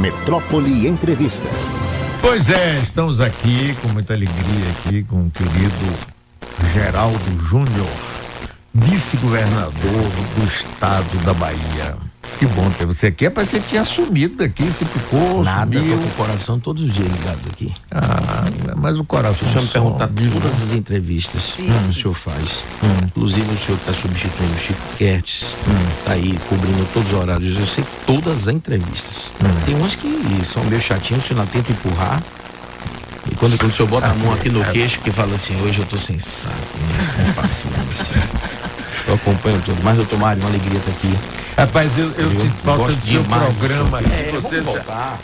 Metrópole Entrevista. Pois é, estamos aqui com muita alegria aqui com o querido Geraldo Júnior, vice-governador do estado da Bahia. Que bom ter você aqui. É pra você tinha sumido daqui, você ficou, Nada, sumiu. tô com o coração todos os dias ligado aqui. Ah, mas o coração. O senhor me perguntar todas as entrevistas que o senhor faz. Inclusive o senhor está substituindo o Chico Kertes, tá aí cobrindo todos os horários. Eu sei todas as entrevistas. Tem umas que são meio chatinhas, o senhor não tenta empurrar. E quando, quando o senhor bota a mão aqui no queixo, que fala assim, hoje eu tô sem saco, né? sem paciência. Eu acompanho tudo. Mas, doutor Mário, uma alegria estar aqui. Rapaz, eu, eu, Eu sinto falta do seu programa. É.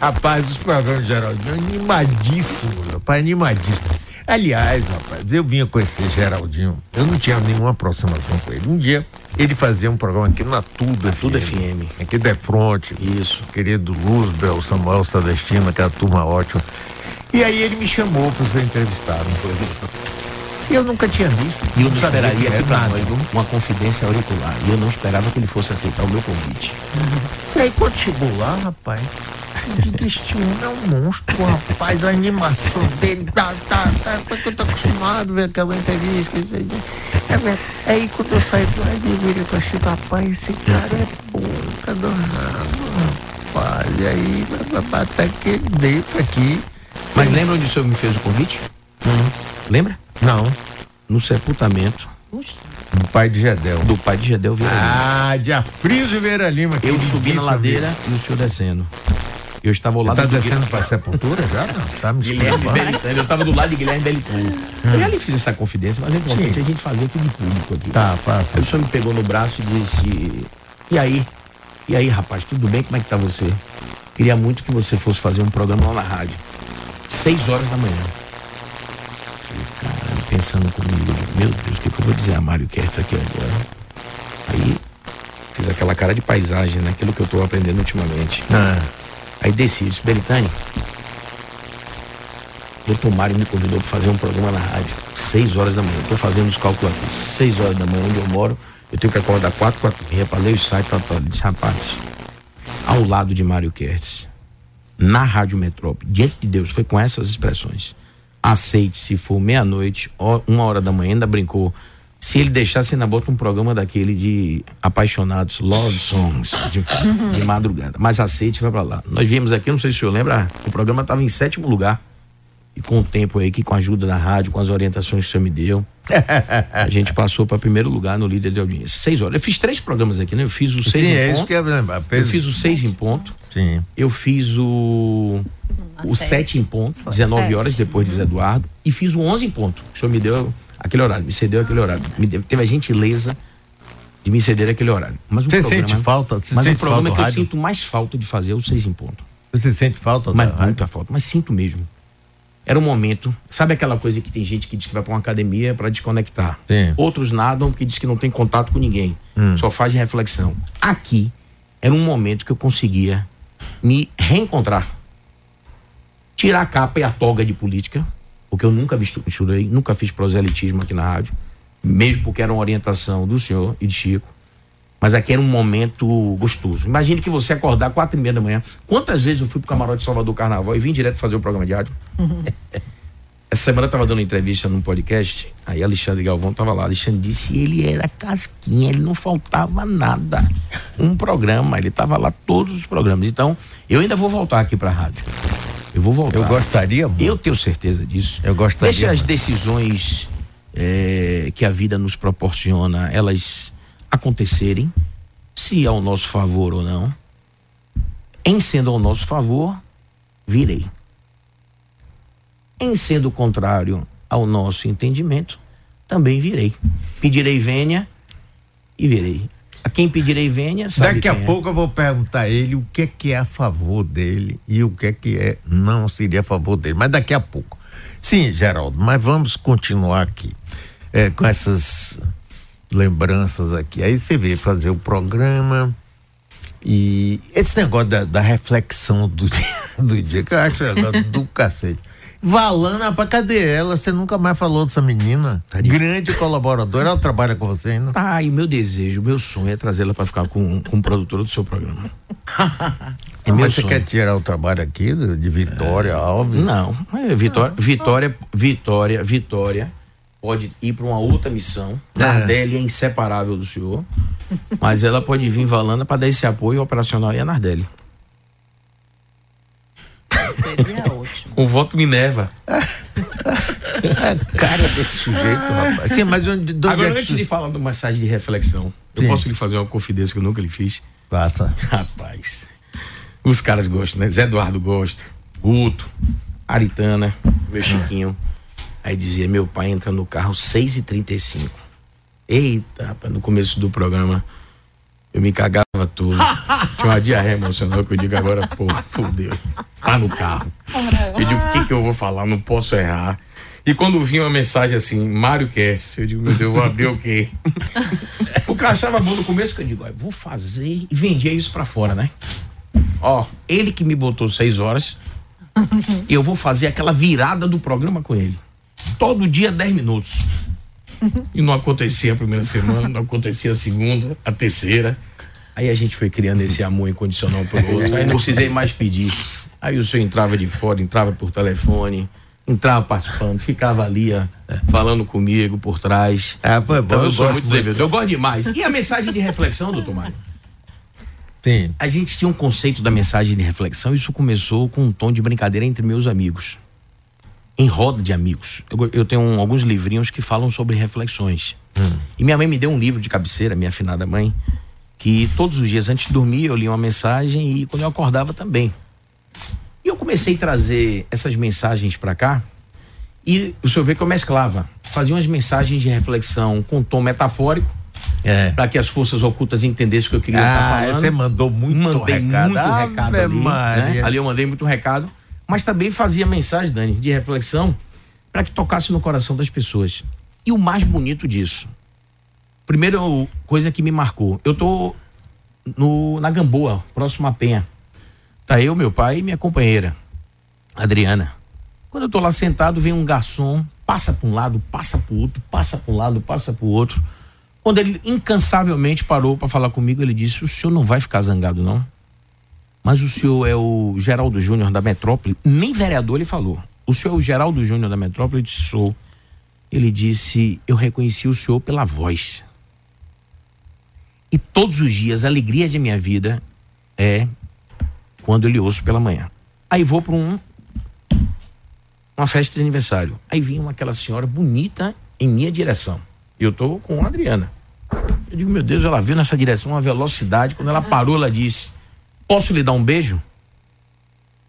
Rapaz, os programas de Geraldinho animadíssimos, rapaz, animadíssimos. Aliás, rapaz, eu vinha conhecer Geraldinho, eu não tinha nenhuma aproximação com ele. Um dia ele fazia um programa aqui na Tudo Tudo FM. Aqui da Fronte. Isso. Querido Luzbel, Samuel Sadestino, aquela turma ótima. E aí ele me chamou para ser entrevistado. E eu nunca tinha visto. E eu não esperaria nada. nós uma confidência auricular. E eu não esperava que ele fosse aceitar o meu convite. Isso aí quando chegou lá, rapaz, este homem é um monstro, rapaz, a animação dele, tá, tá, tá, porque eu tô acostumado a ver aquela entrevista. isso aí. É. Aí quando eu saí do lado, eu virei pra Chico, rapaz, esse cara é bom, tá danado, rapaz. E aí, até que dentro aqui. Mas lembra onde o senhor me fez o convite? Lembra? Não, No sepultamento do pai de Gedel. do pai de Gedel Vieira Lima. Ah, de Afrísio Vieira Lima. Eu subi na ladeira e o senhor descendo. Eu estava ao lado Tá do descendo pra sepultura já? Não, tá me Guilherme. Belitani. Eu estava do lado de Guilherme Belitani. Eu já lhe fiz essa confidência, mas é importante Sim. a gente fazer tudo público aqui. Tá, Aí fácil. o senhor me pegou no braço e disse: E aí? E aí, rapaz, tudo bem? Como é que tá você? Queria muito que você fosse fazer um programa lá na rádio. Seis horas da manhã. Pensando comigo, meu Deus, o que, que eu vou dizer a Mário Kertz aqui agora? Aí fiz aquela cara de paisagem, né? Aquilo que eu tô aprendendo ultimamente. Ah, Aí desci, disse, Belitani, doutor Mário me convidou para fazer um programa na rádio, seis horas da manhã. Estou fazendo os cálculos aqui, seis horas da manhã, onde eu moro, eu tenho que acordar quatro, quatro e meia para ler o site, tal, tal. Ele disse, rapaz, ao lado de Mário Kertz, na Rádio Metrópole, diante de Deus, foi com essas expressões. Aceite se for meia-noite, uma hora da manhã, ainda brincou. Se ele deixasse, ainda bota um programa daquele de apaixonados, love songs, de, de madrugada. Mas aceite vai pra lá. Nós viemos aqui, não sei se o senhor lembra, o programa estava em sétimo lugar. E com o tempo aí, que com a ajuda da rádio, com as orientações que o senhor me deu, a gente passou para primeiro lugar no líder de audiência. Seis horas. Eu fiz três programas aqui, né? Eu fiz o seis Sim, em é ponto. isso que eu ia lembrar. Eu Fez... fiz o seis em ponto. Sim. Eu fiz o. O sete. 7 em ponto, 19 sete. horas depois de Zé Eduardo. E fiz o 11 em ponto. O senhor me deu aquele horário, me cedeu aquele horário. Me deu- teve a gentileza de me ceder aquele horário. Mas o Você programa, sente falta? Você Mas o sente programa falta que do eu rádio? sinto mais falta de fazer é o 6 em ponto. Você sente falta Mas muita falta, mas sinto mesmo. Era um momento. Sabe aquela coisa que tem gente que diz que vai para uma academia para desconectar? Sim. Hum. Outros nadam que diz que não tem contato com ninguém. Só faz reflexão. Aqui era um momento que eu conseguia me reencontrar. Tirar a capa e a toga de política, porque eu nunca misturei, nunca fiz proselitismo aqui na rádio, mesmo porque era uma orientação do senhor e de Chico. Mas aqui era um momento gostoso. Imagine que você acordar quatro e meia da manhã. Quantas vezes eu fui pro camarote Salvador Carnaval e vim direto fazer o programa de rádio? Essa semana eu tava dando entrevista num podcast, aí Alexandre Galvão tava lá. Alexandre disse ele era casquinha, ele não faltava nada. Um programa, ele tava lá todos os programas. Então, eu ainda vou voltar aqui pra rádio. Eu vou voltar. Eu gostaria muito. Eu tenho certeza disso. Eu gostaria Deixa as decisões eh, que a vida nos proporciona, elas acontecerem, se ao nosso favor ou não. Em sendo ao nosso favor, virei. Em sendo contrário ao nosso entendimento, também virei. Pedirei vênia e virei. A quem pedirei vênia, sabe Daqui a é. pouco eu vou perguntar a ele o que é que é a favor dele e o que é que é não seria a favor dele. Mas daqui a pouco. Sim, Geraldo, mas vamos continuar aqui é, com essas lembranças aqui. Aí você veio fazer o programa e esse negócio da, da reflexão do dia, do dia, que eu acho do cacete. Valana, pra cadê ela? Você nunca mais falou dessa menina. Tá Grande colaboradora, ela trabalha com você ainda. Tá, e meu desejo, meu sonho é trazê-la pra ficar com, com o produtor do seu programa. é Mas você sonho. quer tirar o trabalho aqui de Vitória é... Alves? Não, é Vitória, Vitória, Vitória, Vitória pode ir para uma outra missão. É. Nardelli é inseparável do senhor, mas ela pode vir Valana para dar esse apoio operacional e a Nardelli. Seria ótimo. O voto Minerva. É cara desse sujeito, rapaz. Sim, mas onde, onde Agora, é antes de falar de massagem de reflexão, Sim. eu posso lhe fazer uma confidência que eu nunca lhe fiz? Passa. Rapaz. Os caras gostam, né? Zé Eduardo gosta. Guto, Aritana, meu Chiquinho. Aí dizia, meu pai entra no carro 6h35. Eita, rapaz, no começo do programa. Eu me cagava tudo. Tinha uma diarreia emocional que eu digo agora, pô, fudeu. Tá no carro. Eu digo, o que que eu vou falar? Não posso errar. E quando vinha uma mensagem assim, Mário Kertz, eu digo, meu Deus, vou abrir o quê? o cara achava bom no começo que eu digo, vou fazer e vendia isso pra fora, né? Ó, ele que me botou seis horas, e eu vou fazer aquela virada do programa com ele. Todo dia, dez minutos. E não acontecia a primeira semana, não acontecia a segunda, a terceira. Aí a gente foi criando esse amor incondicional pelo outro. Aí não precisei mais pedir. Aí o senhor entrava de fora, entrava por telefone, entrava participando, ficava ali falando comigo por trás. É, foi bom. Então eu, sou muito devido. Eu gosto demais. E a mensagem de reflexão, doutor Mário? Sim. A gente tinha um conceito da mensagem de reflexão. Isso começou com um tom de brincadeira entre meus amigos em roda de amigos. Eu, eu tenho um, alguns livrinhos que falam sobre reflexões. Hum. E minha mãe me deu um livro de cabeceira, minha afinada mãe, que todos os dias antes de dormir eu lia uma mensagem e quando eu acordava também. E eu comecei a trazer essas mensagens para cá e o senhor vê que eu mesclava. Fazia umas mensagens de reflexão com tom metafórico. É. Para que as forças ocultas entendessem o que eu queria estar ah, falando. Você mandou muito mandei recado. muito recado ali. Né? Ali eu mandei muito recado mas também fazia mensagem, Dani, de reflexão para que tocasse no coração das pessoas. E o mais bonito disso, primeiro coisa que me marcou, eu tô no, na Gamboa, próximo à Penha. Tá eu, meu pai e minha companheira, Adriana. Quando eu tô lá sentado, vem um garçom, passa para um lado, passa para o outro, passa para um lado, passa para o outro. Quando ele incansavelmente parou para falar comigo, ele disse: "O senhor não vai ficar zangado não?" Mas o senhor é o Geraldo Júnior da Metrópole? Nem vereador ele falou. O senhor é o Geraldo Júnior da Metrópole? Eu disse, sou. Ele disse, eu reconheci o senhor pela voz. E todos os dias a alegria de minha vida é quando eu lhe ouço pela manhã. Aí vou para um uma festa de aniversário. Aí vinha aquela senhora bonita em minha direção. Eu tô com a Adriana. Eu digo, meu Deus, ela veio nessa direção uma velocidade. Quando ela parou, ela disse: Posso lhe dar um beijo?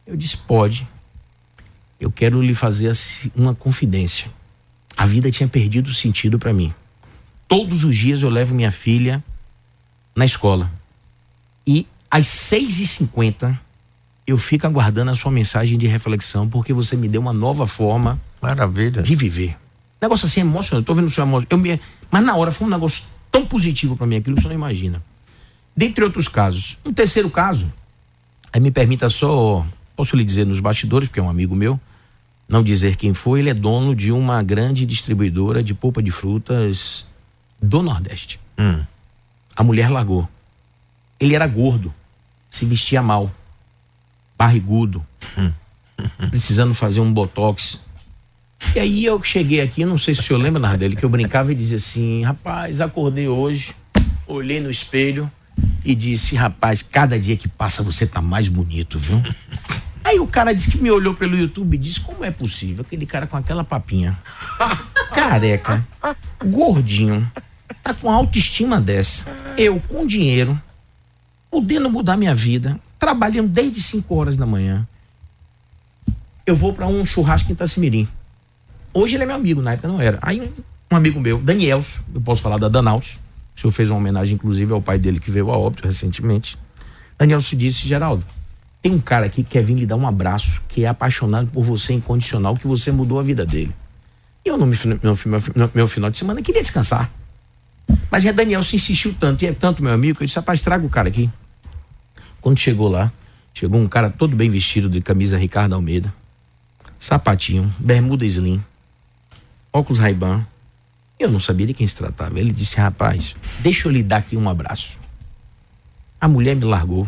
Eu disse: Pode. Eu quero lhe fazer uma confidência. A vida tinha perdido sentido para mim. Todos os dias eu levo minha filha na escola. E às 6h50 eu fico aguardando a sua mensagem de reflexão, porque você me deu uma nova forma Maravilha. de viver. Negócio assim emocionante. Tô vendo o seu emocionante. Eu me... Mas na hora foi um negócio tão positivo para mim, aquilo que você não imagina dentre outros casos. Um terceiro caso, aí me permita só, posso lhe dizer nos bastidores, porque é um amigo meu, não dizer quem foi, ele é dono de uma grande distribuidora de polpa de frutas do Nordeste. Hum. A mulher largou. Ele era gordo, se vestia mal, barrigudo, hum. precisando fazer um botox. E aí eu cheguei aqui, não sei se o senhor lembra, Nardelli, que eu brincava e dizia assim: rapaz, acordei hoje, olhei no espelho, e disse: Rapaz, cada dia que passa você tá mais bonito, viu? Aí o cara disse que me olhou pelo YouTube e disse: Como é possível? Aquele cara com aquela papinha, careca, gordinho, tá com autoestima dessa. Eu com dinheiro, podendo mudar minha vida, trabalhando desde 5 horas da manhã. Eu vou para um churrasco em Itacimirim. Hoje ele é meu amigo, na época não era. Aí um, amigo meu, Danielso, eu posso falar da Danautos, o senhor fez uma homenagem, inclusive, ao pai dele que veio a óbito recentemente. Daniel se disse, Geraldo, tem um cara aqui que quer vir lhe dar um abraço, que é apaixonado por você incondicional, que você mudou a vida dele. E eu, no meu, meu, meu, final de semana, queria descansar. Mas é Daniel se insistiu tanto, e é tanto meu amigo, que eu disse, rapaz, traga o cara aqui. Quando chegou lá, chegou um cara todo bem vestido, de camisa Ricardo Almeida. sapatinho, bermuda slim, óculos Ray-Ban. Eu não sabia de quem se tratava. Ele disse: Rapaz, deixa eu lhe dar aqui um abraço. A mulher me largou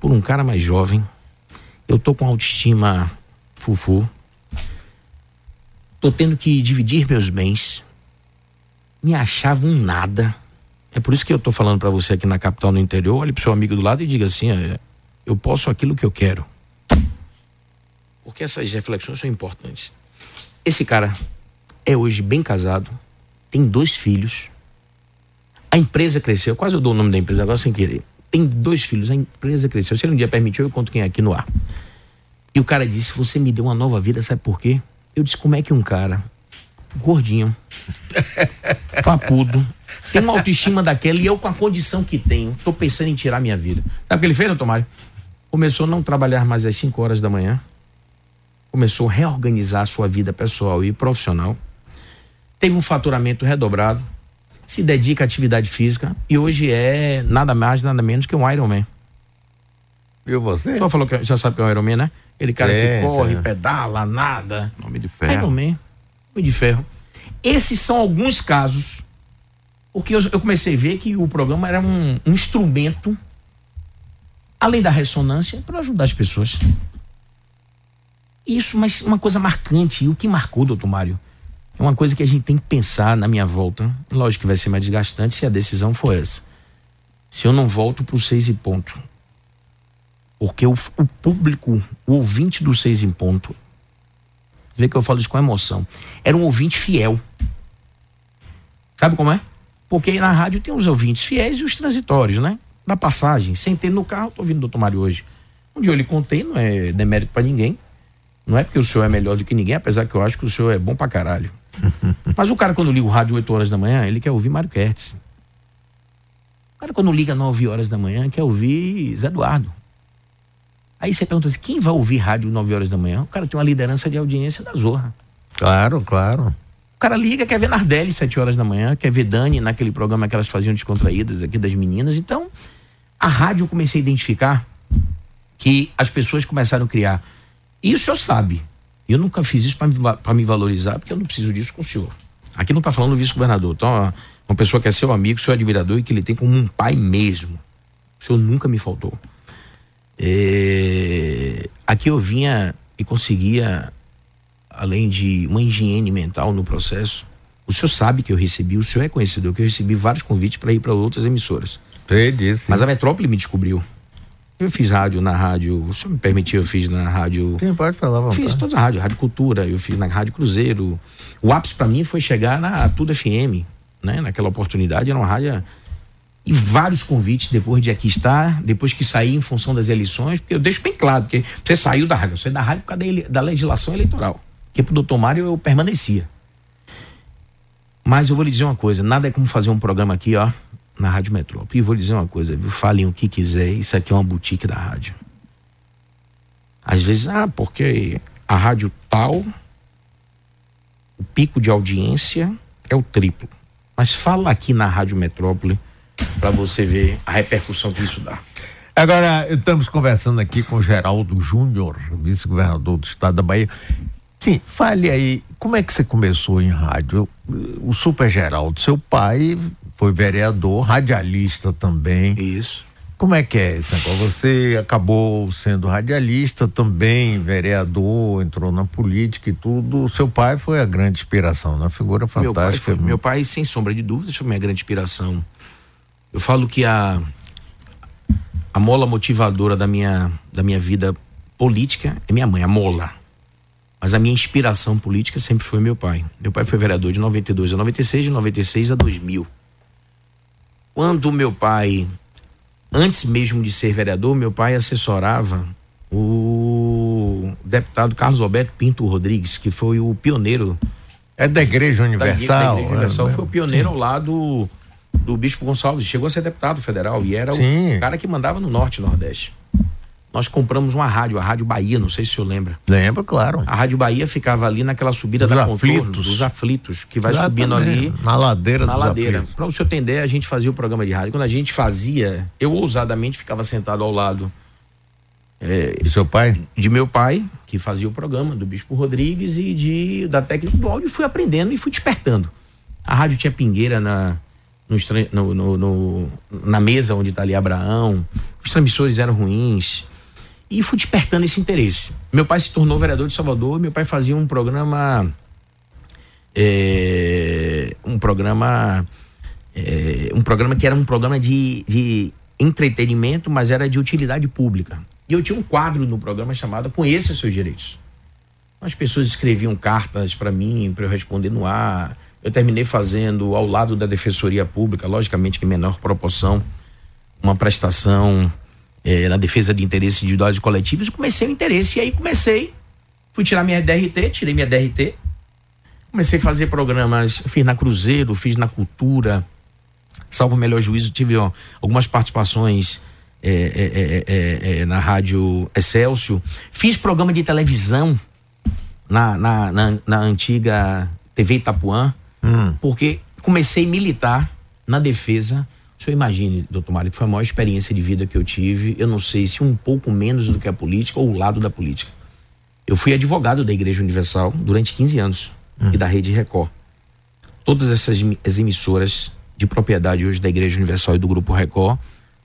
por um cara mais jovem. Eu tô com autoestima fufu. Tô tendo que dividir meus bens. Me achava um nada. É por isso que eu tô falando para você aqui na capital no interior. Olhe pro seu amigo do lado e diga assim: eu posso aquilo que eu quero. Porque essas reflexões são importantes. Esse cara é hoje bem casado, tem dois filhos. A empresa cresceu, quase eu dou o nome da empresa agora sem querer. Tem dois filhos, a empresa cresceu. Se ele um dia permitiu, eu conto quem é aqui no ar. E o cara disse: Você me deu uma nova vida, sabe por quê? Eu disse: Como é que um cara gordinho, papudo, tem uma autoestima daquela e eu, com a condição que tenho, estou pensando em tirar minha vida. Sabe o que ele fez, doutor Mário? Começou a não trabalhar mais às 5 horas da manhã, começou a reorganizar a sua vida pessoal e profissional, teve um faturamento redobrado, se dedica à atividade física e hoje é nada mais, nada menos que um Ironman. Viu você? Só falou que já sabe que é um Ironman, né? Aquele cara é, que corre, é. pedala, nada. Nome de ferro. Ironman, nome de ferro. Esses são alguns casos, porque eu, eu comecei a ver que o programa era um, um instrumento, além da ressonância, para ajudar as pessoas. Isso, mas uma coisa marcante, e o que marcou, doutor Mário, é uma coisa que a gente tem que pensar na minha volta. Lógico que vai ser mais desgastante se a decisão for essa. Se eu não volto para o seis e ponto. Porque o, o, público, o ouvinte do seis em ponto, vê que eu falo isso com emoção, era um ouvinte fiel. Sabe como é? Porque na rádio tem os ouvintes fiéis e os transitórios, né? Da passagem. Sentei no carro, tô ouvindo o doutor Mário hoje. Dia eu lhe contei, não é demérito para ninguém. Não é porque o senhor é melhor do que ninguém, apesar que eu acho que o senhor é bom pra caralho. Mas o cara, quando liga o rádio 8 horas da manhã, ele quer ouvir Mário Kertz. O cara, quando liga 9 horas da manhã, quer ouvir Zé Eduardo. Aí você pergunta assim: quem vai ouvir rádio 9 horas da manhã? O cara tem uma liderança de audiência da Zorra. Claro, claro. O cara liga, quer ver Nardelli 7 horas da manhã, quer ver Dani naquele programa que elas faziam descontraídas aqui das meninas. Então, a rádio eu comecei a identificar que as pessoas começaram a criar e o senhor sabe. Eu nunca fiz isso para me valorizar, porque eu não preciso disso com o senhor. Aqui não está falando do vice-governador. Então, uma pessoa que é seu amigo, seu admirador e que ele tem como um pai mesmo. O senhor nunca me faltou. É... Aqui eu vinha e conseguia, além de uma higiene mental no processo, o senhor sabe que eu recebi, o senhor é conhecedor, que eu recebi vários convites para ir para outras emissoras. Disse. Mas a Metrópole me descobriu. Eu fiz rádio na rádio, se me permitir, eu fiz na rádio. Sim, pode falar, vamos. Fiz toda a rádio, Rádio Cultura, eu fiz na Rádio Cruzeiro. O ápice para mim foi chegar na Tudo FM, né? Naquela oportunidade, era uma rádio. E vários convites depois de aqui estar, depois que saí em função das eleições, porque eu deixo bem claro, porque você saiu da rádio, você da rádio por causa da legislação eleitoral. Porque pro doutor Mário eu permanecia. Mas eu vou lhe dizer uma coisa, nada é como fazer um programa aqui, ó na Rádio Metrópole. E vou dizer uma coisa, viu? falem o que quiser, isso aqui é uma boutique da rádio. Às vezes, ah, porque a rádio tal, o pico de audiência é o triplo. Mas fala aqui na Rádio Metrópole para você ver a repercussão que isso dá. Agora, estamos conversando aqui com Geraldo Júnior, vice-governador do estado da Bahia. Sim, fale aí, como é que você começou em rádio? O Super Geraldo, seu pai foi vereador, radialista também. Isso. Como é que é esse negócio? Você acabou sendo radialista também, vereador, entrou na política e tudo. O seu pai foi a grande inspiração, uma figura fantástica. Meu pai, foi, meu pai sem sombra de dúvidas, foi minha grande inspiração. Eu falo que a, a mola motivadora da minha, da minha vida política é minha mãe, a mola. Mas a minha inspiração política sempre foi meu pai. Meu pai foi vereador de 92 a 96, de 96 a 2000. Quando meu pai, antes mesmo de ser vereador, meu pai assessorava o deputado Carlos Alberto Pinto Rodrigues, que foi o pioneiro. É da Igreja Universal. Da, da Igreja Universal, é, foi o pioneiro sim. ao lado do Bispo Gonçalves. Chegou a ser deputado federal e era sim. o cara que mandava no Norte e Nordeste nós compramos uma rádio, a Rádio Bahia, não sei se o senhor lembra. Lembro, claro. A Rádio Bahia ficava ali naquela subida dos da aflitos. contorno, dos aflitos, que vai Exatamente. subindo ali. Na ladeira Na ladeira. Para o senhor entender, a gente fazia o programa de rádio. Quando a gente fazia, eu ousadamente ficava sentado ao lado É, de seu pai? De meu pai, que fazia o programa, do Bispo Rodrigues e de da técnica do áudio, fui aprendendo e fui despertando. A rádio tinha pingueira na, no, no, no, na mesa onde está ali Abraão, os transmissores eram ruins. E fui despertando esse interesse. Meu pai se tornou vereador de Salvador, meu pai fazia um programa. É, um programa. É, um programa que era um programa de, de entretenimento, mas era de utilidade pública. E eu tinha um quadro no programa chamado Conheça seus direitos. As pessoas escreviam cartas para mim, para eu responder no ar. Eu terminei fazendo, ao lado da Defensoria Pública, logicamente que em menor proporção, uma prestação eh, na defesa de interesses individuais e coletivos. E comecei o interesse. E aí comecei, fui tirar minha DRT, tirei minha DRT. Comecei a fazer programas, fiz na Cruzeiro, fiz na Cultura. Salvo o melhor juízo, tive ó, algumas participações é é, é, é, na rádio Excelsior. Fiz programa de televisão na, na, na, na antiga TV Itapuã, hum. porque comecei militar na defesa. O senhor imagine, doutor Mário, que foi a maior experiência de vida que eu tive. Eu não sei se um pouco menos do que a política ou o lado da política. Eu fui advogado da Igreja Universal durante 15 anos hum. e da Rede Record. Todas essas emissoras de propriedade hoje da Igreja Universal e do Grupo Record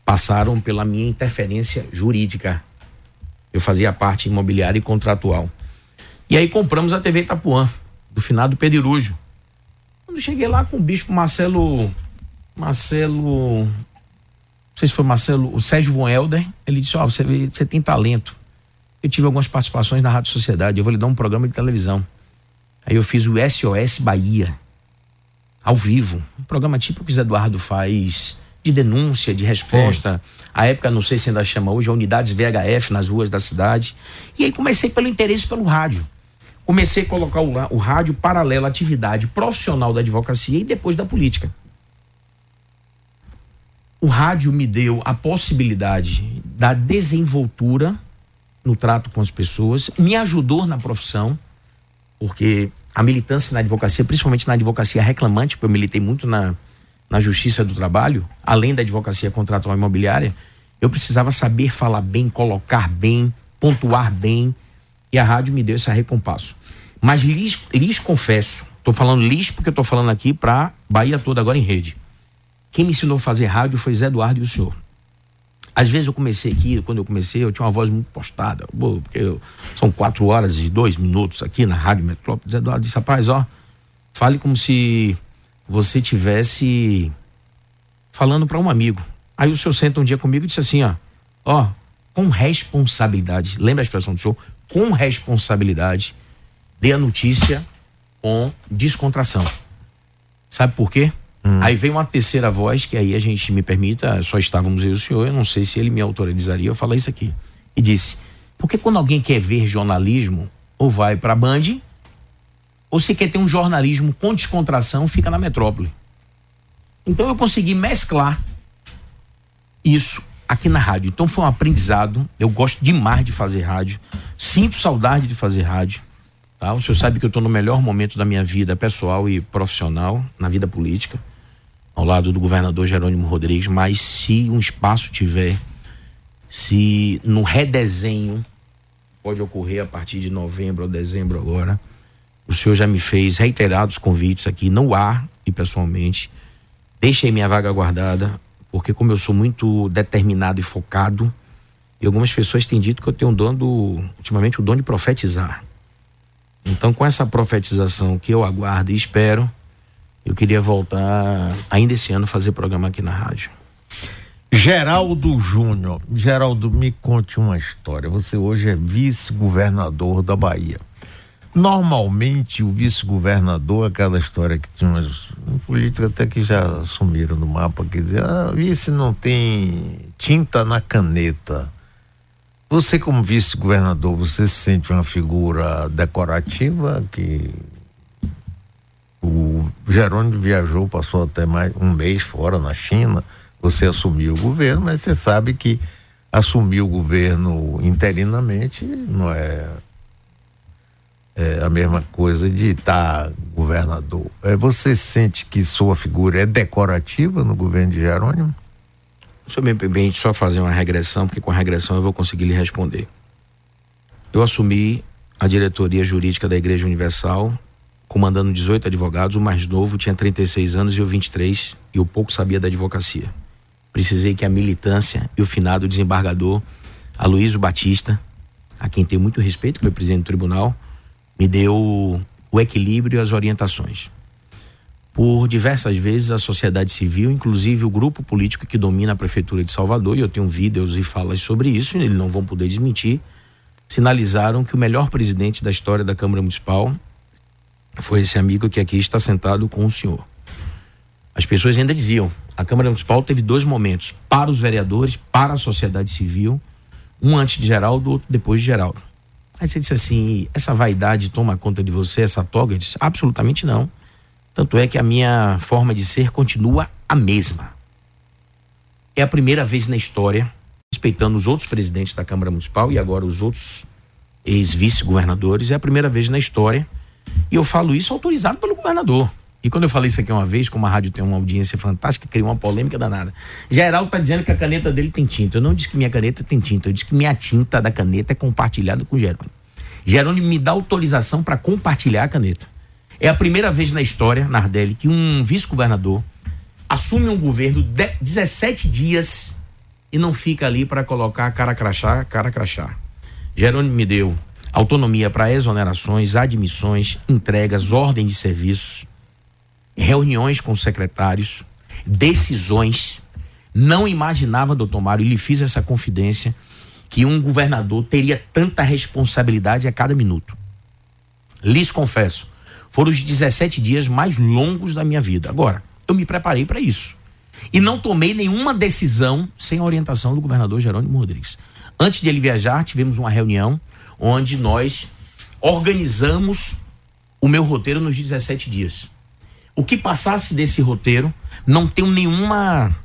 passaram pela minha interferência jurídica. Eu fazia parte imobiliária e contratual. E aí compramos a TV Itapuã, do finado Pedirujo. Quando cheguei lá com o bispo Marcelo. Marcelo. Não sei se foi Marcelo. O Sérgio Von Helder. Ele disse: Ó, oh, você, você tem talento. Eu tive algumas participações na Rádio Sociedade. Eu vou lhe dar um programa de televisão. Aí eu fiz o SOS Bahia. Ao vivo. Um programa tipo que o Eduardo faz de denúncia, de resposta. Sim. A época, não sei se ainda chama hoje, unidades VHF nas ruas da cidade. E aí comecei pelo interesse pelo rádio. Comecei a colocar o, o rádio paralelo à atividade profissional da advocacia e depois da política. O rádio me deu a possibilidade da desenvoltura no trato com as pessoas, me ajudou na profissão, porque a militância na advocacia, principalmente na advocacia reclamante, porque eu militei muito na, na Justiça do Trabalho, além da advocacia contratual imobiliária, eu precisava saber falar bem, colocar bem, pontuar bem, e a rádio me deu esse recompasso. Mas lhes, lhes confesso, estou falando lhes porque estou falando aqui para Bahia toda agora em rede. Quem me ensinou a fazer rádio foi Zé Eduardo e o senhor. Às vezes eu comecei aqui, quando eu comecei, eu tinha uma voz muito postada, porque eu, são quatro horas e dois minutos aqui na Rádio Metrópole. Zé Eduardo disse, rapaz, ó, fale como se você tivesse falando para um amigo. Aí o senhor senta um dia comigo e disse assim, ó, ó, com responsabilidade, lembra a expressão do senhor? Com responsabilidade, dê a notícia com descontração. Sabe por quê? Hum. Aí vem uma terceira voz, que aí a gente me permita, só estávamos eu e o senhor, eu não sei se ele me autorizaria eu falar isso aqui. E disse: porque quando alguém quer ver jornalismo, ou vai para a Band, ou se quer ter um jornalismo com descontração, fica na metrópole. Então eu consegui mesclar isso aqui na rádio. Então foi um aprendizado. Eu gosto demais de fazer rádio. Sinto saudade de fazer rádio. Tá? O senhor sabe que eu estou no melhor momento da minha vida pessoal e profissional, na vida política, ao lado do governador Jerônimo Rodrigues. Mas se um espaço tiver, se no redesenho, pode ocorrer a partir de novembro ou dezembro agora o senhor já me fez reiterados convites aqui no ar e pessoalmente. Deixei minha vaga guardada, porque como eu sou muito determinado e focado, e algumas pessoas têm dito que eu tenho um dom do, ultimamente o dom de profetizar. Então, com essa profetização que eu aguardo e espero, eu queria voltar ainda esse ano fazer programa aqui na rádio. Geraldo Júnior. Geraldo, me conte uma história. Você hoje é vice-governador da Bahia. Normalmente o vice-governador, aquela história que tinha umas políticos até que já sumiram no mapa, quer dizer, ah, vice não tem tinta na caneta. Você como vice-governador, você se sente uma figura decorativa que o Jerônimo viajou, passou até mais um mês fora na China, você assumiu o governo, mas você sabe que assumir o governo interinamente não é é a mesma coisa de estar tá governador. É, você sente que sua figura é decorativa no governo de Jerônimo? Se eu me permite só fazer uma regressão, porque com a regressão eu vou conseguir lhe responder. Eu assumi a diretoria jurídica da Igreja Universal, comandando 18 advogados. O mais novo tinha 36 anos e eu 23, e eu pouco sabia da advocacia. Precisei que a militância e o finado desembargador, Aloysio Batista, a quem tenho muito respeito, que foi presidente do tribunal, me deu o equilíbrio e as orientações. Por diversas vezes a sociedade civil, inclusive o grupo político que domina a prefeitura de Salvador, e eu tenho vídeos e falas sobre isso, e eles não vão poder desmentir, sinalizaram que o melhor presidente da história da Câmara Municipal foi esse amigo que aqui está sentado com o senhor. As pessoas ainda diziam: a Câmara Municipal teve dois momentos para os vereadores, para a sociedade civil, um antes de Geraldo, outro depois de Geraldo. Aí você disse assim: essa vaidade toma conta de você, essa toga? Eu disse: absolutamente não. Tanto é que a minha forma de ser continua a mesma. É a primeira vez na história respeitando os outros presidentes da Câmara Municipal e agora os outros ex-vice-governadores, é a primeira vez na história. E eu falo isso autorizado pelo governador. E quando eu falei isso aqui uma vez, como a rádio tem uma audiência fantástica, criou uma polêmica danada. Geraldo está dizendo que a caneta dele tem tinta. Eu não disse que minha caneta tem tinta, eu disse que minha tinta da caneta é compartilhada com o Jerônimo. Jerônimo me dá autorização para compartilhar a caneta. É a primeira vez na história, Nardelli, que um vice-governador assume um governo de 17 dias e não fica ali para colocar cara crachá, cara crachá. Jerônimo me deu autonomia para exonerações, admissões, entregas, ordem de serviços, reuniões com os secretários, decisões. Não imaginava, doutor Mário, e lhe fiz essa confidência, que um governador teria tanta responsabilidade a cada minuto. Lhes confesso, foram os 17 dias mais longos da minha vida. Agora, eu me preparei para isso. E não tomei nenhuma decisão sem a orientação do governador Jerônimo Rodrigues. Antes de ele viajar, tivemos uma reunião onde nós organizamos o meu roteiro nos 17 dias. O que passasse desse roteiro, não tenho nenhuma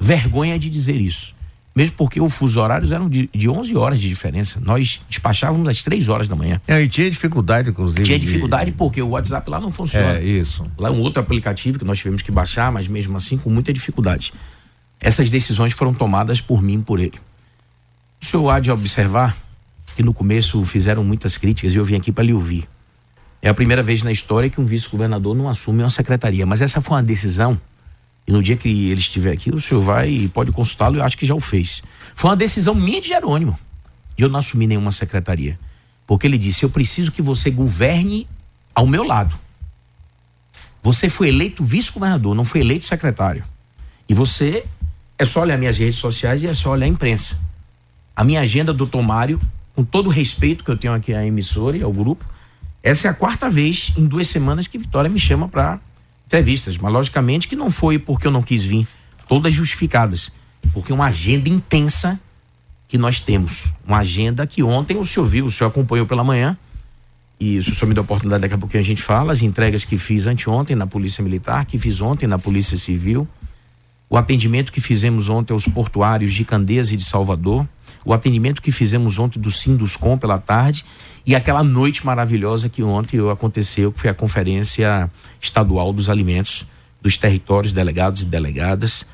vergonha de dizer isso. Mesmo porque os fusos horários eram de, de 11 horas de diferença. Nós despachávamos às 3 horas da manhã. É, e tinha dificuldade, inclusive. Tinha dificuldade de... porque o WhatsApp lá não funciona. É, isso. Lá é um outro aplicativo que nós tivemos que baixar, mas mesmo assim com muita dificuldade. Essas decisões foram tomadas por mim e por ele. O senhor há de observar que no começo fizeram muitas críticas e eu vim aqui para lhe ouvir. É a primeira vez na história que um vice-governador não assume uma secretaria, mas essa foi uma decisão e no dia que ele estiver aqui, o senhor vai e pode consultá-lo, eu acho que já o fez. Foi uma decisão minha de Jerônimo. E eu não assumi nenhuma secretaria. Porque ele disse: Eu preciso que você governe ao meu lado. Você foi eleito vice-governador, não foi eleito secretário. E você é só olhar minhas redes sociais e é só olhar a imprensa. A minha agenda do Tomário, com todo o respeito que eu tenho aqui à emissora e ao grupo, essa é a quarta vez em duas semanas que Vitória me chama para entrevistas, mas logicamente que não foi porque eu não quis vir, todas justificadas, porque uma agenda intensa que nós temos, uma agenda que ontem o senhor viu, o senhor acompanhou pela manhã, e o senhor me dá a oportunidade, daqui a pouquinho a gente fala, as entregas que fiz anteontem na Polícia Militar, que fiz ontem na Polícia Civil, o atendimento que fizemos ontem aos portuários de Candeias e de Salvador, o atendimento que fizemos ontem do Sinduscom pela tarde e aquela noite maravilhosa que ontem aconteceu, que foi a Conferência Estadual dos Alimentos dos territórios delegados e delegadas,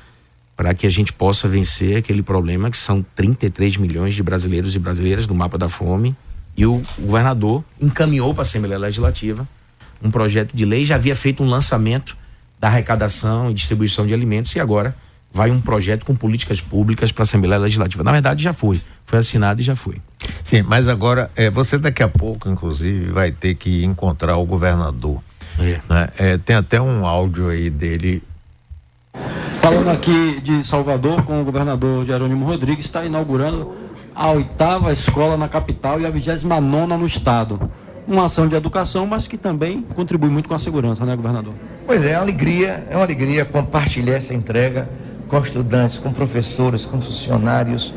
para que a gente possa vencer aquele problema que são 33 milhões de brasileiros e brasileiras no mapa da fome. E o governador encaminhou para a Assembleia Legislativa um projeto de lei, já havia feito um lançamento da arrecadação e distribuição de alimentos e agora vai um projeto com políticas públicas para a Assembleia Legislativa. Na verdade, já foi. Foi assinado e já foi. Sim, mas agora, é, você daqui a pouco, inclusive, vai ter que encontrar o governador. É. Né? É, tem até um áudio aí dele. Falando aqui de Salvador, com o governador Jerônimo Rodrigues, está inaugurando a oitava escola na capital e a vigésima nona no estado. Uma ação de educação, mas que também contribui muito com a segurança, né, governador? Pois é, é uma alegria, é uma alegria compartilhar essa entrega com estudantes, com professores, com funcionários,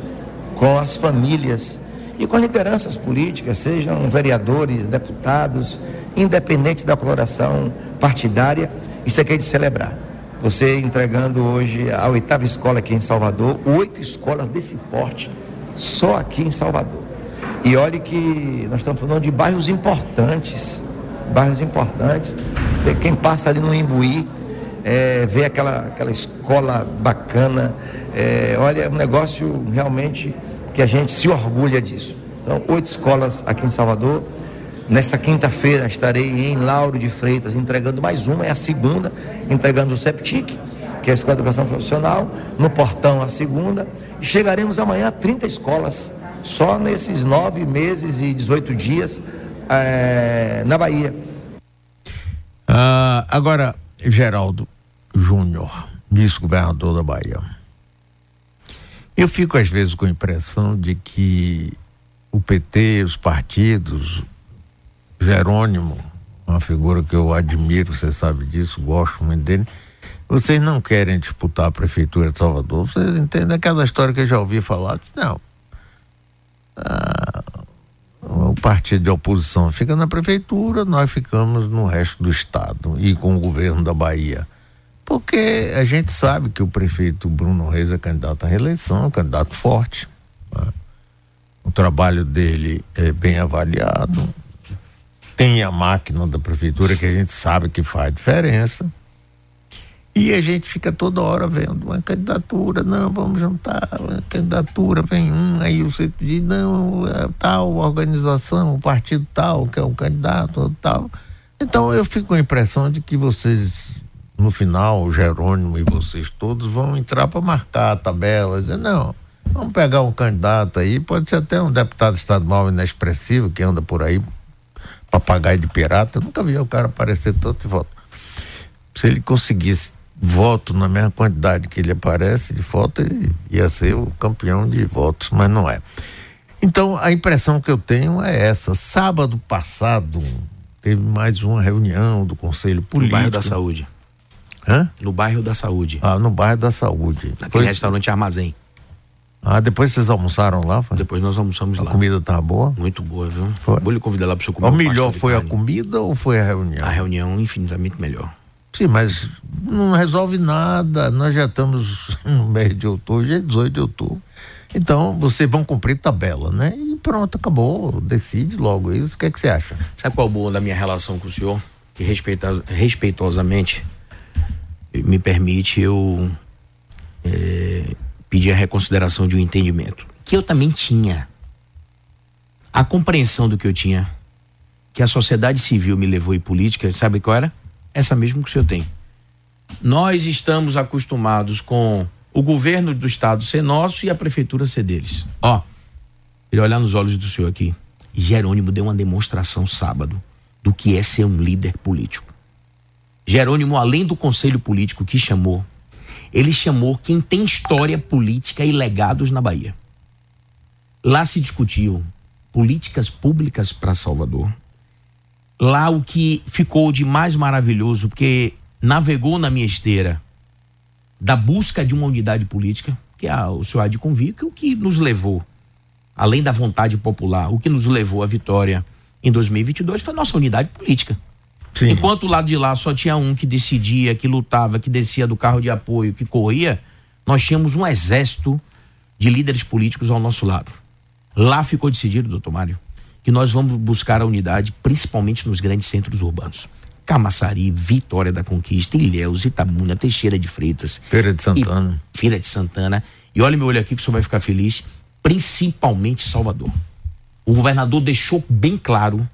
com as famílias e com lideranças políticas, sejam vereadores, deputados, independente da coloração partidária, isso aqui é de celebrar. Você entregando hoje a oitava escola aqui em Salvador, oito escolas desse porte, só aqui em Salvador. E olhe que nós estamos falando de bairros importantes, bairros importantes. Você, quem passa ali no Imbuí, é, ver aquela, aquela escola bacana. É, olha, é um negócio realmente que a gente se orgulha disso. Então, oito escolas aqui em Salvador. Nesta quinta-feira estarei em Lauro de Freitas entregando mais uma, é a segunda, entregando o Septic, que é a Escola de Educação Profissional, no Portão a segunda, e chegaremos amanhã a 30 escolas, só nesses nove meses e 18 dias é, na Bahia. Ah, agora, Geraldo Júnior, vice-governador da Bahia. Eu fico às vezes com a impressão de que o PT, os partidos, Jerônimo, uma figura que eu admiro, você sabe disso, gosto muito dele. Vocês não querem disputar a prefeitura de Salvador, vocês entendem aquela história que eu já ouvi falar? Não. Ah, o partido de oposição fica na prefeitura, nós ficamos no resto do estado e com o governo da Bahia. Porque a gente sabe que o prefeito Bruno Reis é candidato à reeleição, é um candidato forte. Né? O trabalho dele é bem avaliado, tem a máquina da prefeitura que a gente sabe que faz diferença. E a gente fica toda hora vendo uma candidatura, não, vamos juntar, uma candidatura, vem um, aí o diz, não, é tal organização, o partido tal, que é o candidato, tal. Então eu fico com a impressão de que vocês, no final, o Jerônimo e vocês todos vão entrar para marcar a tabela, dizer, não, vamos pegar um candidato aí, pode ser até um deputado estadual inexpressivo que anda por aí papagaio de pirata, nunca vi o cara aparecer tanto de foto. Se ele conseguisse voto na mesma quantidade que ele aparece de foto, ele ia ser o campeão de votos, mas não é. Então, a impressão que eu tenho é essa. Sábado passado, teve mais uma reunião do Conselho Político. No bairro da Saúde. Hã? No bairro da Saúde. Ah, no bairro da Saúde. Naquele Foi... restaurante Armazém. Ah, depois vocês almoçaram lá? Foi? Depois nós almoçamos a lá. A comida tava boa? Muito boa, viu? Foi. Vou lhe convidar lá para o senhor comer O melhor foi a comida ou foi a reunião? A reunião infinitamente melhor. Sim, mas não resolve nada. Nós já estamos no mês de outubro, já é 18 de outubro. Então, vocês vão cumprir tabela, né? E pronto, acabou. Decide logo isso. O que, é que você acha? Sabe qual é o bom da minha relação com o senhor? Que respeita, respeitosamente me permite eu é, pedir a reconsideração de um entendimento. Que eu também tinha. A compreensão do que eu tinha. Que a sociedade civil me levou e política, sabe qual era? Essa mesmo que o senhor tem. Nós estamos acostumados com o governo do estado ser nosso e a prefeitura ser deles. Ó, ele olhar nos olhos do senhor aqui. Jerônimo deu uma demonstração sábado do que é ser um líder político. Jerônimo, além do conselho político que chamou, ele chamou quem tem história política e legados na Bahia. Lá se discutiu políticas públicas para Salvador. Lá o que ficou de mais maravilhoso, porque navegou na minha esteira da busca de uma unidade política, que é o senhor há de convir, que o que nos levou, além da vontade popular, o que nos levou à vitória em 2022 foi a nossa unidade política. Sim. Enquanto o lado de lá só tinha um que decidia, que lutava, que descia do carro de apoio, que corria, nós tínhamos um exército de líderes políticos ao nosso lado. Lá ficou decidido, doutor Mário, que nós vamos buscar a unidade, principalmente nos grandes centros urbanos. Camaçari, Vitória da Conquista, Ilhéus, Itabuna, Teixeira de Freitas. Feira de Santana. Feira de Santana. E olha meu olho aqui que o senhor vai ficar feliz, principalmente Salvador. O governador deixou bem claro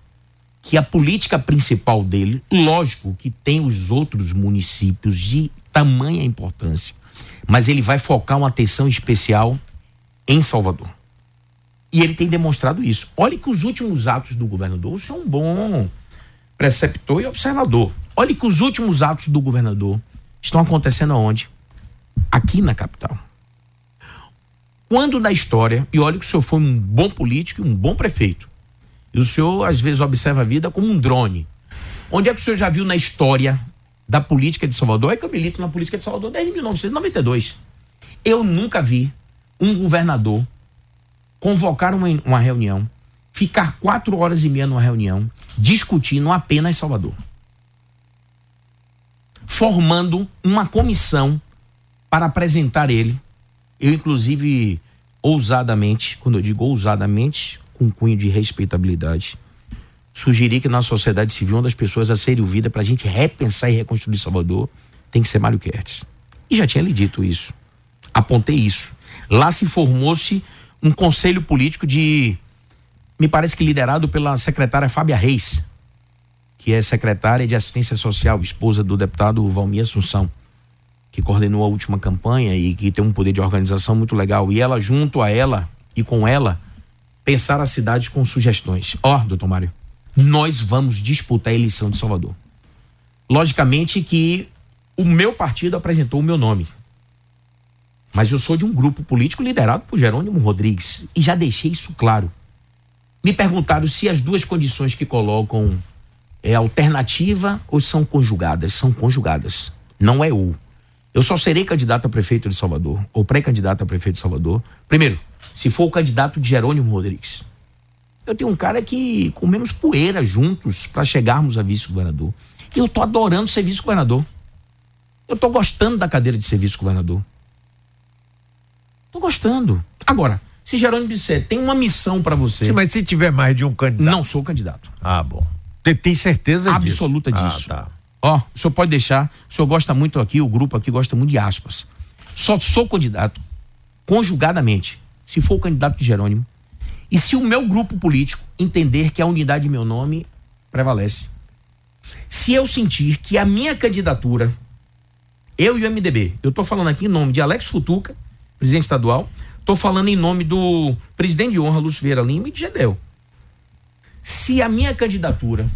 que a política principal dele, lógico que tem os outros municípios de tamanha importância, mas ele vai focar uma atenção especial em Salvador. E ele tem demonstrado isso. Olhe que os últimos atos do governador, o senhor é um bom preceptor e observador. Olhe que os últimos atos do governador estão acontecendo aonde? Aqui na capital. Quando na história, e olha que o senhor foi um bom político e um bom prefeito, e o senhor, às vezes, observa a vida como um drone. Onde é que o senhor já viu na história da política de Salvador? É que eu milito na política de Salvador desde 1992. Eu nunca vi um governador convocar uma, uma reunião, ficar quatro horas e meia numa reunião, discutindo apenas Salvador. Formando uma comissão para apresentar ele. Eu, inclusive, ousadamente, quando eu digo ousadamente, com cunho de respeitabilidade. Sugeri que na sociedade civil, uma das pessoas a serem ouvidas para a gente repensar e reconstruir Salvador tem que ser Mário Kertz. E já tinha lhe dito isso. Apontei isso. Lá se formou-se um conselho político de, me parece que liderado pela secretária Fábia Reis, que é secretária de Assistência Social, esposa do deputado Valmir Assunção, que coordenou a última campanha e que tem um poder de organização muito legal. E ela, junto a ela e com ela, pensar a cidade com sugestões. Ó, oh, doutor Mário, nós vamos disputar a eleição de Salvador. Logicamente que o meu partido apresentou o meu nome. Mas eu sou de um grupo político liderado por Jerônimo Rodrigues. E já deixei isso claro. Me perguntaram se as duas condições que colocam é alternativa ou são conjugadas? São conjugadas. Não é ou. Eu só serei candidato a prefeito de Salvador, ou pré-candidato a prefeito de Salvador. Primeiro, se for o candidato de Jerônimo Rodrigues. Eu tenho um cara que comemos poeira juntos para chegarmos a vice-governador. E eu tô adorando ser vice-governador. Eu tô gostando da cadeira de ser vice-governador. Tô gostando. Agora, se Jerônimo disser, tem uma missão para você. Sim, mas se tiver mais de um candidato. Não sou candidato. Ah, bom. Tem, tem certeza Absoluta disso? disso. Ah, tá. Ó, o senhor pode deixar, o senhor gosta muito aqui, o grupo aqui gosta muito de aspas. Só sou candidato conjugadamente, se for o candidato de Jerônimo, e se o meu grupo político entender que a unidade de meu nome prevalece. Se eu sentir que a minha candidatura, eu e o MDB, eu estou falando aqui em nome de Alex Futuca, presidente estadual, estou falando em nome do presidente de honra, Lúcio Vieira Lima e de Gedel. Se a minha candidatura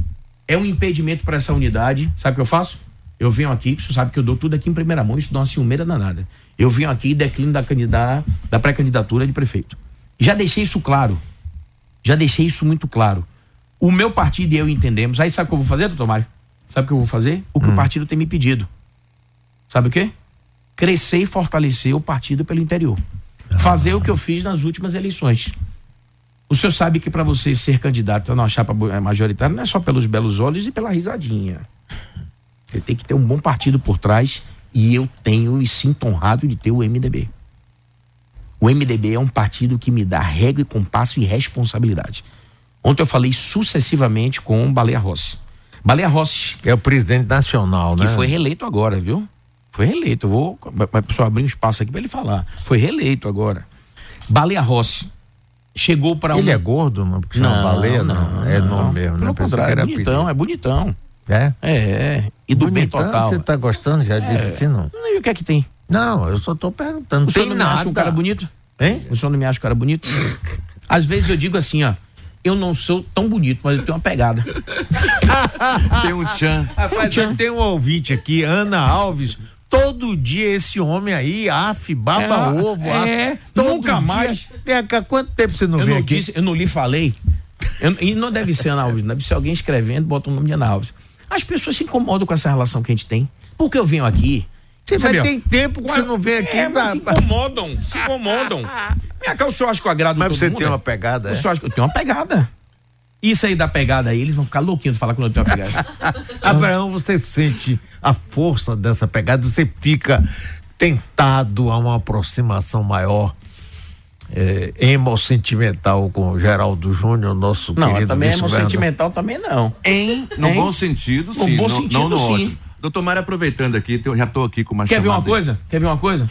é um impedimento para essa unidade, sabe o que eu faço? Eu venho aqui, você sabe que eu dou tudo aqui em primeira mão, isso dá uma ciumeira danada. Eu venho aqui e declino da, candidata, da pré-candidatura de prefeito. Já deixei isso claro. Já deixei isso muito claro. O meu partido e eu entendemos. Aí sabe o que eu vou fazer, doutor Mário? Sabe o que eu vou fazer? O que hum. o partido tem me pedido. Sabe o quê? Crescer e fortalecer o partido pelo interior. Ah. Fazer o que eu fiz nas últimas eleições. O senhor sabe que para você ser candidato a uma chapa majoritária não é só pelos belos olhos e pela risadinha. Você tem que ter um bom partido por trás e eu tenho e sinto honrado de ter o MDB. O MDB é um partido que me dá regra e compasso e responsabilidade. Ontem eu falei sucessivamente com Baleia Rossi. Baleia Rossi. É o presidente nacional, né? Que foi reeleito agora, viu? Foi reeleito. Eu vou. Só abrir um espaço aqui para ele falar. Foi reeleito agora. Baleia Rossi chegou para Ele um... é gordo, não? Porque não, baleia, não. não. É nome mesmo, né? Pelo contrário, é bonitão, é bonitão. É? É, é. E do bonitão, bem total. Você tá gostando já é. disse assim, não? E o que é que tem? Não, eu só tô perguntando. O senhor não nada. me acha um cara bonito? Hein? O senhor não me acha um cara bonito? Às vezes eu digo assim, ó. Eu não sou tão bonito, mas eu tenho uma pegada. tem um tchan. Rapaz, tem um, tem um ouvinte aqui, Ana Alves, todo dia esse homem aí, af, baba é, ovo, é, af, nunca dia. mais. Vem cá, quanto tempo você não eu vem não aqui? Disse, eu não lhe falei. Eu, e não deve ser Ana Alves, deve ser alguém escrevendo, bota o nome de Ana Alves. As pessoas se incomodam com essa relação que a gente tem. Porque eu venho aqui. Você vai tem tempo que você não vem aqui. É, pra... se incomodam, se incomodam. Minha cara, o senhor acha que eu agrado Mas você mundo, tem uma pegada, é? O senhor acha que eu tenho uma pegada. Isso aí da pegada aí, eles vão ficar louquinhos de falar que eu não tenho uma pegada. Abraão, você sente a força dessa pegada, você fica tentado a uma aproximação maior é, sentimental com o Geraldo Júnior, nosso não, querido também sentimental também não. Em, no em, bom sentido, sim. No bom sentido, não no sim. ótimo. Doutor Mário, aproveitando aqui, eu já estou aqui com uma Quer ver uma coisa? Quer ver uma coisa?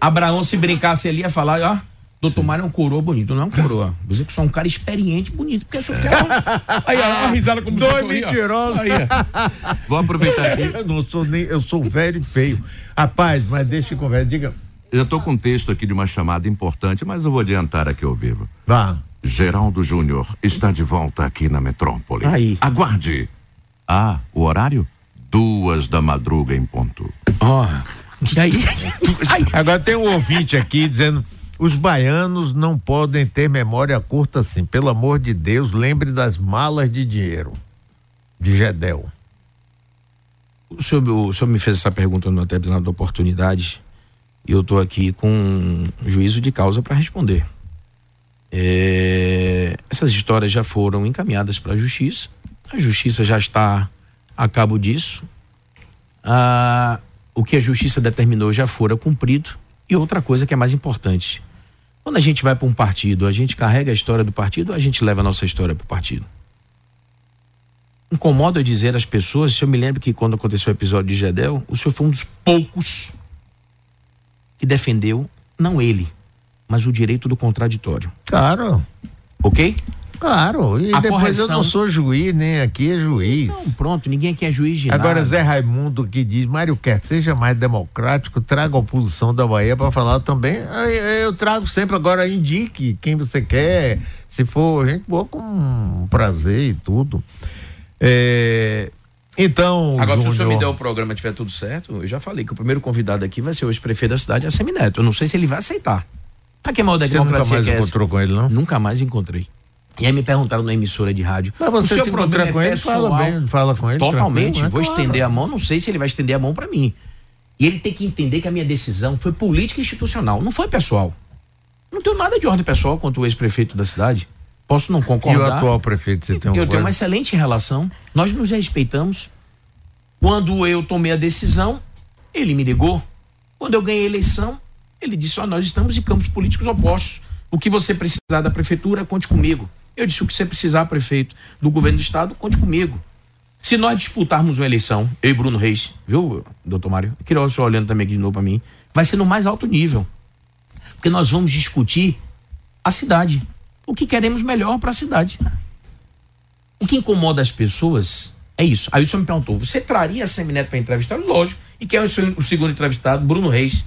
Abraão, se brincasse ali, ia falar, ó, Doutor Mário é um coroa bonito, não é um coroa. Você que sou um cara experiente, bonito, porque eu sou quer. Aí, ó, a risada como Dois mentirosos. Aí, Vou aproveitar aqui. Eu não sou nem, eu sou velho e feio. Rapaz, mas deixa eu conversa, diga. Eu estou com um texto aqui de uma chamada importante, mas eu vou adiantar aqui ao vivo. Vá. Geraldo Júnior está de volta aqui na metrópole. Aí. Aguarde. Ah, o horário? Duas da madruga em ponto. Ó. Oh. E aí? Agora tem um ouvinte aqui dizendo os baianos não podem ter memória curta assim. Pelo amor de Deus, lembre das malas de dinheiro. De Gedel. O senhor, o senhor me fez essa pergunta numa determinada oportunidade e eu estou aqui com um juízo de causa para responder. É, essas histórias já foram encaminhadas para a justiça. A justiça já está a cabo disso. Ah, o que a justiça determinou já fora cumprido. E outra coisa que é mais importante: quando a gente vai para um partido, a gente carrega a história do partido ou a gente leva a nossa história para o partido? incomoda dizer às pessoas, eu me lembro que quando aconteceu o episódio de Gedel, o senhor foi um dos poucos que defendeu, não ele, mas o direito do contraditório. Claro. Ok? Claro, e a depois correção... eu não sou juiz, nem aqui é juiz. Não, pronto, ninguém aqui é juiz de Agora nada. Zé Raimundo que diz, Mário Quer, seja mais democrático, traga a oposição da Bahia para falar também. Eu trago sempre, agora indique quem você quer, se for gente boa, com prazer e tudo. É, então. Agora, Júnior... se o senhor me der o programa tiver tudo certo, eu já falei que o primeiro convidado aqui vai ser o ex-prefeito da cidade, a Semineto. Eu não sei se ele vai aceitar. Pra que mal da democracia nunca mais que é encontrou com ele, não? Nunca mais encontrei. E aí me perguntaram na emissora de rádio. Mas você o seu se programa com ele, pessoal, fala bem, fala com ele. Totalmente. Vou claro. estender a mão, não sei se ele vai estender a mão para mim. E ele tem que entender que a minha decisão foi política e institucional, não foi pessoal. Não tenho nada de ordem pessoal quanto o ex-prefeito da cidade. Posso não concordar. E o atual prefeito, você tem um Eu tenho uma excelente relação. Nós nos respeitamos. Quando eu tomei a decisão, ele me ligou. Quando eu ganhei a eleição, ele disse: oh, nós estamos em campos políticos opostos. O que você precisar da prefeitura, conte comigo. Eu disse: o que você precisar, prefeito, do governo do estado, conte comigo. Se nós disputarmos uma eleição, eu e Bruno Reis, viu, doutor Mário? Queria só olhando também aqui de novo para mim, vai ser no mais alto nível. Porque nós vamos discutir a cidade. O que queremos melhor para a cidade. O que incomoda as pessoas é isso. Aí o senhor me perguntou: você traria a Semineto para entrevistar? Lógico. E quem é o segundo entrevistado? Bruno Reis.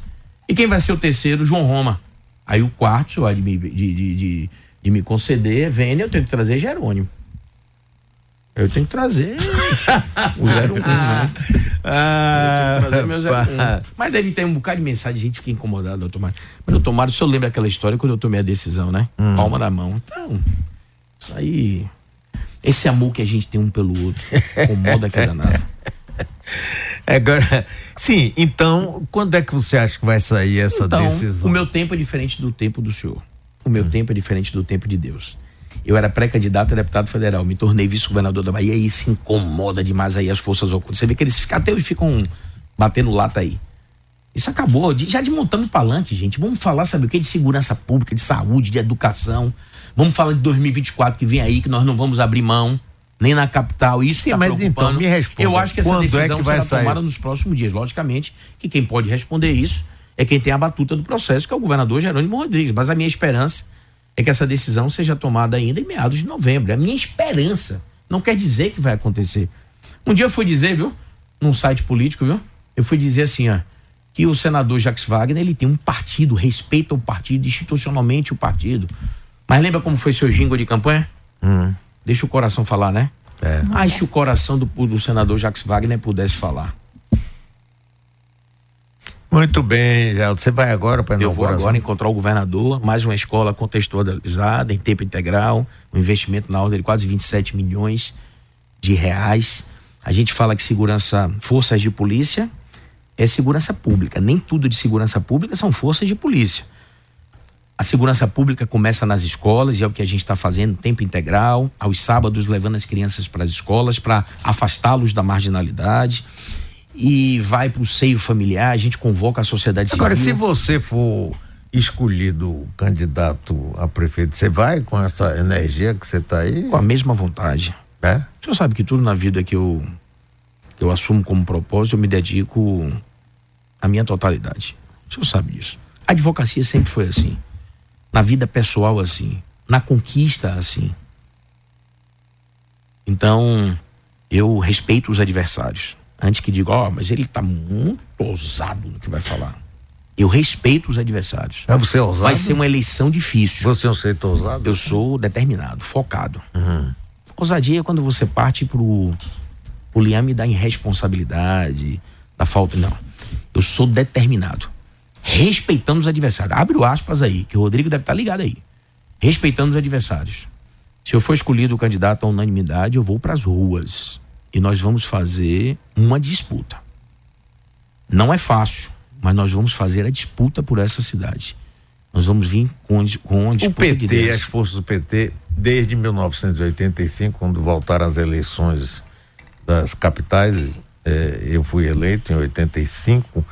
E quem vai ser o terceiro? João Roma. Aí o quarto, ó, de, de, de, de me conceder Vênia, eu tenho que trazer Jerônimo. Eu tenho que trazer o 01, né? Ah, eu tenho que trazer meu 01. Mas deve ter um bocado de mensagem, gente fica incomodada, doutor Mário. Mas, doutor Mário, o senhor lembra aquela história quando eu tomei a decisão, né? Hum. Palma da mão. Então, isso aí. Esse amor que a gente tem um pelo outro incomoda que é danado. Agora, sim, então, quando é que você acha que vai sair essa então, decisão? O meu tempo é diferente do tempo do senhor. O meu hum. tempo é diferente do tempo de Deus. Eu era pré-candidato a deputado federal, me tornei vice-governador da Bahia e isso incomoda demais aí as forças ocultas. Você vê que eles ficam até hoje ficam batendo lata aí. Isso acabou, já desmontamos o palanque, gente. Vamos falar, sabe o que? De segurança pública, de saúde, de educação. Vamos falar de 2024 que vem aí, que nós não vamos abrir mão, nem na capital. Isso Sim, tá mas então, me responda. Eu acho que essa Quando decisão é que vai será tomada nos próximos dias. Logicamente que quem pode responder isso é quem tem a batuta do processo, que é o governador Jerônimo Rodrigues. Mas a minha esperança é que essa decisão seja tomada ainda em meados de novembro. É a minha esperança. Não quer dizer que vai acontecer. Um dia eu fui dizer, viu, num site político, viu? Eu fui dizer assim, ó, que o senador Jacques Wagner, ele tem um partido, respeita o partido, institucionalmente o partido. Mas lembra como foi seu jingle de campanha? Hum. Deixa o coração falar, né? É. Ai, se o coração do, do senador Jacques Wagner pudesse falar. Muito bem, já Você vai agora para Eu vou agora encontrar o governador, mais uma escola contextualizada, em tempo integral, um investimento na ordem de quase 27 milhões de reais. A gente fala que segurança, forças de polícia é segurança pública. Nem tudo de segurança pública são forças de polícia. A segurança pública começa nas escolas e é o que a gente está fazendo, tempo integral, aos sábados levando as crianças para as escolas para afastá-los da marginalidade e vai para o seio familiar, a gente convoca a sociedade civil. Agora, se você for escolhido candidato a prefeito, você vai com essa energia que você está aí? Com a mesma vontade. É? O senhor sabe que tudo na vida que eu, que eu assumo como propósito, eu me dedico à minha totalidade. O senhor sabe disso. A advocacia sempre foi assim. Na vida pessoal, assim. Na conquista, assim. Então, eu respeito os adversários antes que diga, ó, oh, mas ele está muito ousado no que vai falar. Eu respeito os adversários. É você ousado? Vai ser uma eleição difícil. Você é um ser ousado? Eu sou determinado, focado. Uhum. Ousadia é quando você parte pro, pro liame da irresponsabilidade, da falta. Não. Eu sou determinado. Respeitando os adversários. Abre o aspas aí, que o Rodrigo deve estar tá ligado aí. Respeitando os adversários. Se eu for escolhido o candidato à unanimidade, eu vou para as ruas e nós vamos fazer uma disputa. Não é fácil, mas nós vamos fazer a disputa por essa cidade. Nós vamos vir com, com a disputa. O PT, de as forças do PT, desde 1985, quando voltaram as eleições das capitais, eh, eu fui eleito em 85,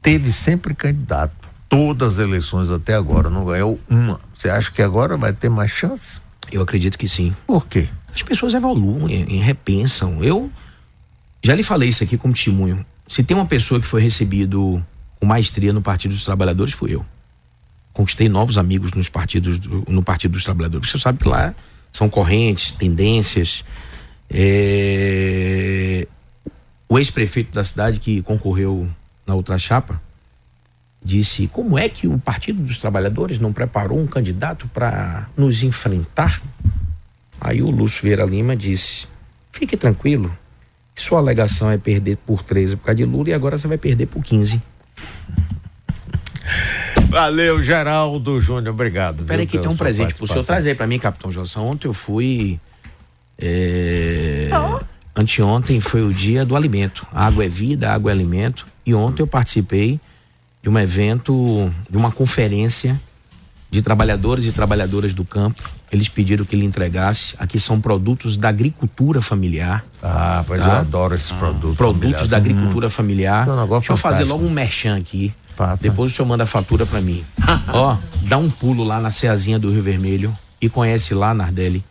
teve sempre candidato. Todas as eleições até agora, não ganhou uma. Você acha que agora vai ter mais chance? Eu acredito que sim. Por quê? As pessoas evoluem, repensam. Eu já lhe falei isso aqui como testemunho. Se tem uma pessoa que foi recebido com maestria no Partido dos Trabalhadores, fui eu. Conquistei novos amigos nos partidos, no Partido dos Trabalhadores. Você sabe que lá são correntes, tendências. É... O ex-prefeito da cidade que concorreu na outra chapa disse: como é que o Partido dos Trabalhadores não preparou um candidato para nos enfrentar? Aí o Lúcio Vieira Lima disse: fique tranquilo, sua alegação é perder por 13 por causa de Lula e agora você vai perder por 15. Valeu, Geraldo Júnior, obrigado. Peraí que tem um presente pro senhor trazer para mim, Capitão Johnson. Ontem eu fui. É... Oh. Anteontem foi o dia do alimento. Água é vida, água é alimento. E ontem eu participei de um evento, de uma conferência de trabalhadores e trabalhadoras do campo. Eles pediram que ele entregasse. Aqui são produtos da agricultura familiar. Ah, pois tá? eu adoro esses produtos. Produtos da agricultura hum. familiar. É um Deixa eu fazer logo um merchan aqui. Passa. Depois o senhor manda a fatura para mim. Ó, dá um pulo lá na Ceazinha do Rio Vermelho e conhece lá, Nardelli,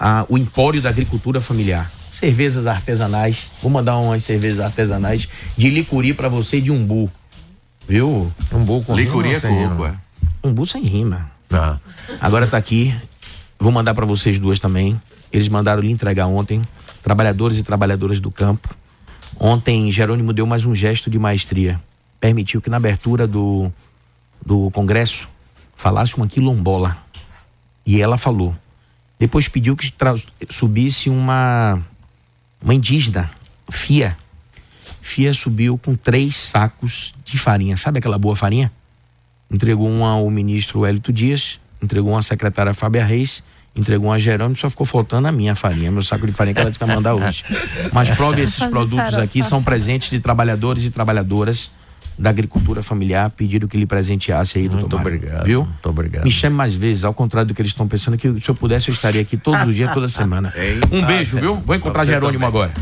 a, o Empório da Agricultura Familiar. Cervejas artesanais. Vou mandar umas cervejas artesanais de licuri para você e de umbu. Viu? Umbu com Licuri é coco, é. Umbu sem rima. Ah. Agora tá aqui. Vou mandar para vocês duas também. Eles mandaram lhe entregar ontem. Trabalhadores e trabalhadoras do campo. Ontem, Jerônimo deu mais um gesto de maestria. Permitiu que na abertura do, do congresso falasse uma quilombola. E ela falou. Depois pediu que subisse uma, uma indígena, Fia. Fia subiu com três sacos de farinha. Sabe aquela boa farinha? Entregou uma ao ministro Hélito Dias, entregou uma à secretária Fábia Reis, entregou uma a Jerônimo, só ficou faltando a minha farinha, meu saco de farinha que ela disse que vai mandar hoje. Mas prove esses produtos aqui são presentes de trabalhadores e trabalhadoras da agricultura familiar, pediram que lhe presenteasse aí, doutor Muito Mário, obrigado. Viu? Muito obrigado. Me chame mais vezes, ao contrário do que eles estão pensando, que se eu pudesse eu estaria aqui todos os dias, toda semana. Um beijo, viu? Vou encontrar Jerônimo agora.